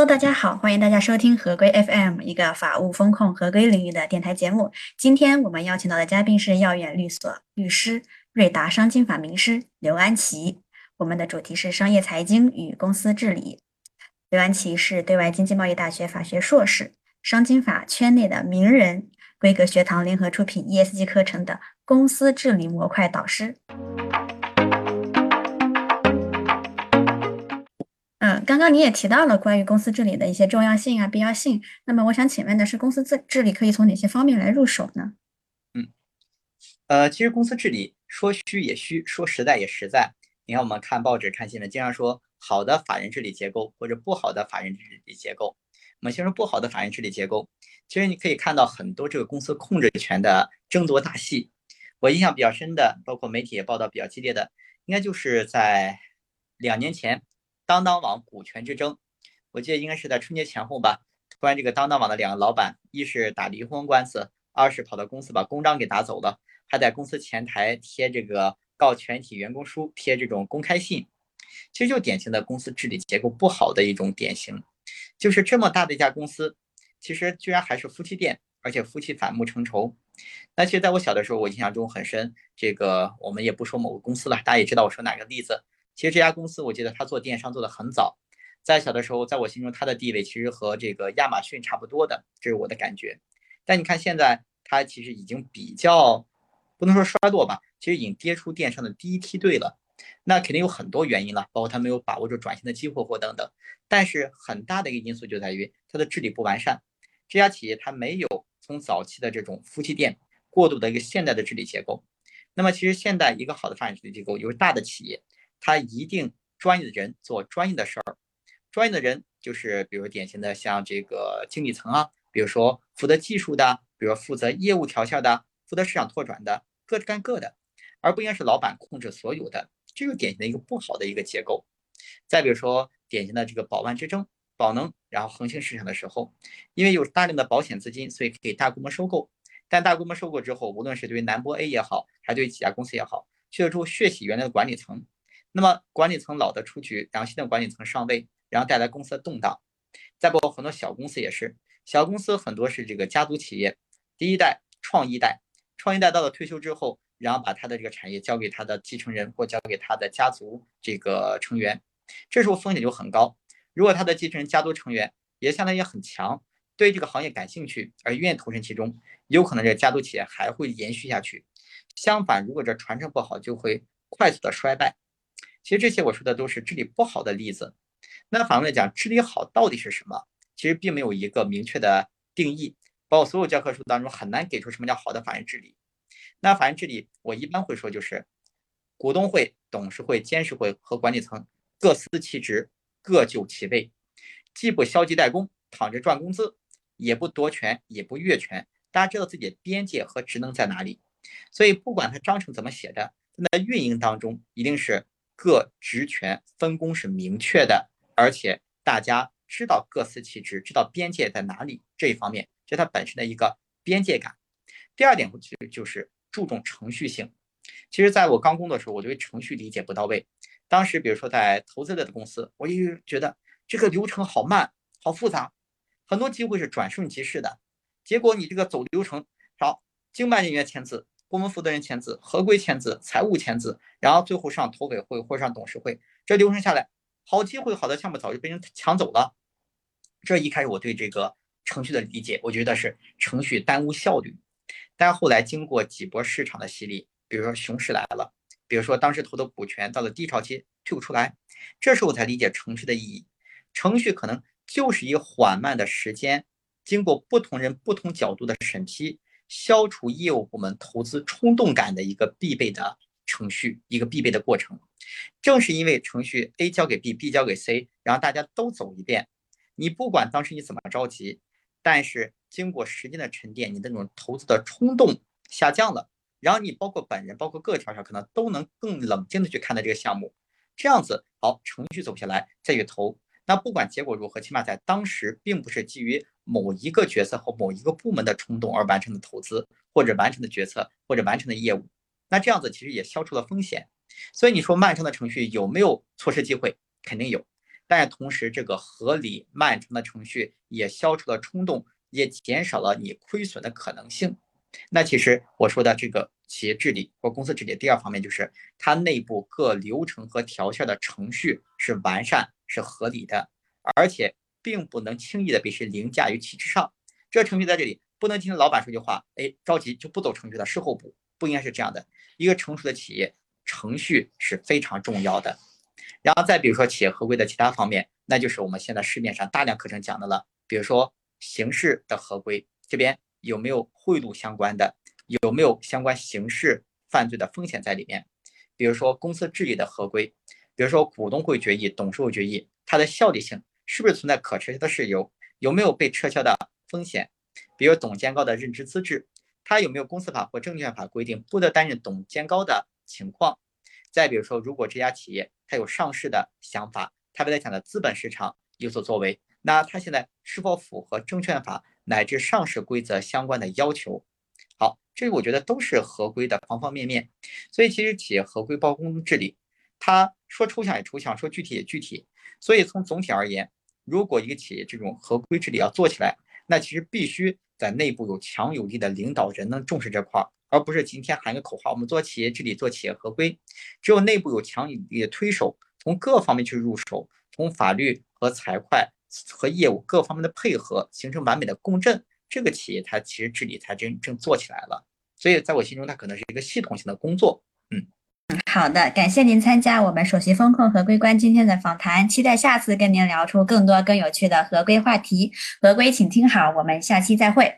Hello，大家好，欢迎大家收听合规 FM，一个法务风控合规领域的电台节目。今天我们邀请到的嘉宾是耀远律所律师、瑞达商经法名师刘安琪。我们的主题是商业财经与公司治理。刘安琪是对外经济贸易大学法学硕士，商经法圈内的名人，规格学堂联合出品 ESG 课程的公司治理模块导师。刚刚你也提到了关于公司治理的一些重要性啊、必要性。那么我想请问的是，公司治治理可以从哪些方面来入手呢？嗯，呃，其实公司治理说虚也虚，说实在也实在。你看，我们看报纸、看新闻，经常说好的法人治理结构或者不好的法人治理结构。我们先说不好的法人治理结构，其实你可以看到很多这个公司控制权的争夺大戏。我印象比较深的，包括媒体也报道比较激烈的，应该就是在两年前。当当网股权之争，我记得应该是在春节前后吧。突然，这个当当网的两个老板，一是打离婚官司，二是跑到公司把公章给打走了，还在公司前台贴这个告全体员工书，贴这种公开信。其实就典型的公司治理结构不好的一种典型。就是这么大的一家公司，其实居然还是夫妻店，而且夫妻反目成仇。那其实在我小的时候，我印象中很深。这个我们也不说某个公司了，大家也知道我说哪个例子。其实这家公司，我记得他做电商做的很早，在小的时候，在我心中他的地位其实和这个亚马逊差不多的，这是我的感觉。但你看现在，他其实已经比较不能说衰落吧，其实已经跌出电商的第一梯队了。那肯定有很多原因了，包括他没有把握住转型的机会或等等。但是很大的一个因素就在于它的治理不完善。这家企业它没有从早期的这种夫妻店过渡的一个现代的治理结构。那么其实现代一个好的发展治理机构，有大的企业。他一定专业的人做专业的事儿，专业的人就是比如典型的像这个经理层啊，比如说负责技术的，比如说负责业务调校的，负责市场拓展的，各干各的，而不应该是老板控制所有的，这就典型的一个不好的一个结构。再比如说典型的这个宝万之争，宝能然后横行市场的时候，因为有大量的保险资金，所以可以大规模收购，但大规模收购之后，无论是对于南博 A 也好，还对几家公司也好，去了之后血洗原来的管理层。那么管理层老的出局，然后新的管理层上位，然后带来公司的动荡。再包括很多小公司也是，小公司很多是这个家族企业，第一代创一代，创一代到了退休之后，然后把他的这个产业交给他的继承人或交给他的家族这个成员，这时候风险就很高。如果他的继承人家族成员也相当于很强，对这个行业感兴趣而愿意投身其中，有可能这个家族企业还会延续下去。相反，如果这传承不好，就会快速的衰败。其实这些我说的都是治理不好的例子。那反过来讲，治理好到底是什么？其实并没有一个明确的定义，包括所有教科书当中很难给出什么叫好的法人治理。那法人治理，我一般会说就是股东会、董事会、监事会和管理层各司其职，各就其位，既不消极怠工，躺着赚工资，也不夺权，也不越权。大家知道自己的边界和职能在哪里。所以不管他章程怎么写的，在运营当中一定是。各职权分工是明确的，而且大家知道各司其职，知道边界在哪里。这一方面，就它本身的一个边界感。第二点，其实就是注重程序性。其实，在我刚工作的时候，我对程序理解不到位。当时，比如说在投资类的公司，我就觉得这个流程好慢、好复杂，很多机会是转瞬即逝的。结果你这个走流程，好，经办人员签字。部门负责人签字，合规签字，财务签字，然后最后上投委会或者上董事会，这流程下来，好机会、好的项目早就被人抢走了。这一开始我对这个程序的理解，我觉得是程序耽误效率。但后来经过几波市场的洗礼，比如说熊市来了，比如说当时投的股权到了低潮期退不出来，这时候我才理解程序的意义。程序可能就是以缓慢的时间，经过不同人不同角度的审批。消除业务部门投资冲动感的一个必备的程序，一个必备的过程。正是因为程序 A 交给 B，B 交给 C，然后大家都走一遍，你不管当时你怎么着急，但是经过时间的沉淀，你的那种投资的冲动下降了，然后你包括本人，包括各个调查，可能都能更冷静的去看待这个项目。这样子，好，程序走下来再去投。那不管结果如何，起码在当时并不是基于某一个角色或某一个部门的冲动而完成的投资，或者完成的决策，或者完成的业务。那这样子其实也消除了风险。所以你说漫长的程序有没有错失机会？肯定有。但是同时这个合理漫长的程序也消除了冲动，也减少了你亏损的可能性。那其实我说的这个企业治理或公司治理，第二方面就是它内部各流程和条线的程序是完善、是合理的，而且并不能轻易的被谁凌驾于其之上。这个程序在这里不能听老板说句话，哎，着急就不走程序了，事后补，不应该是这样的。一个成熟的企业，程序是非常重要的。然后再比如说企业合规的其他方面，那就是我们现在市面上大量课程讲的了，比如说刑事的合规这边。有没有贿赂相关的？有没有相关刑事犯罪的风险在里面？比如说公司治理的合规，比如说股东会决议、董事会决议，它的效力性是不是存在可撤销的事由？有没有被撤销的风险？比如董监高的任职资质，他有没有公司法或证券法规定不得担任董监高的情况？再比如说，如果这家企业它有上市的想法，它未来想在资本市场有所作为，那它现在是否符合证券法？乃至上市规则相关的要求，好，这个我觉得都是合规的方方面面。所以其实企业合规包工治理，它说抽象也抽象，说具体也具体。所以从总体而言，如果一个企业这种合规治理要做起来，那其实必须在内部有强有力的领导人能重视这块儿，而不是今天喊个口号，我们做企业治理，做企业合规。只有内部有强有力的推手，从各方面去入手，从法律和财会。和业务各方面的配合，形成完美的共振，这个企业它其实治理才真正做起来了。所以在我心中，它可能是一个系统性的工作。嗯好的，感谢您参加我们首席风控合规官今天的访谈，期待下次跟您聊出更多更有趣的合规话题。合规，请听好，我们下期再会。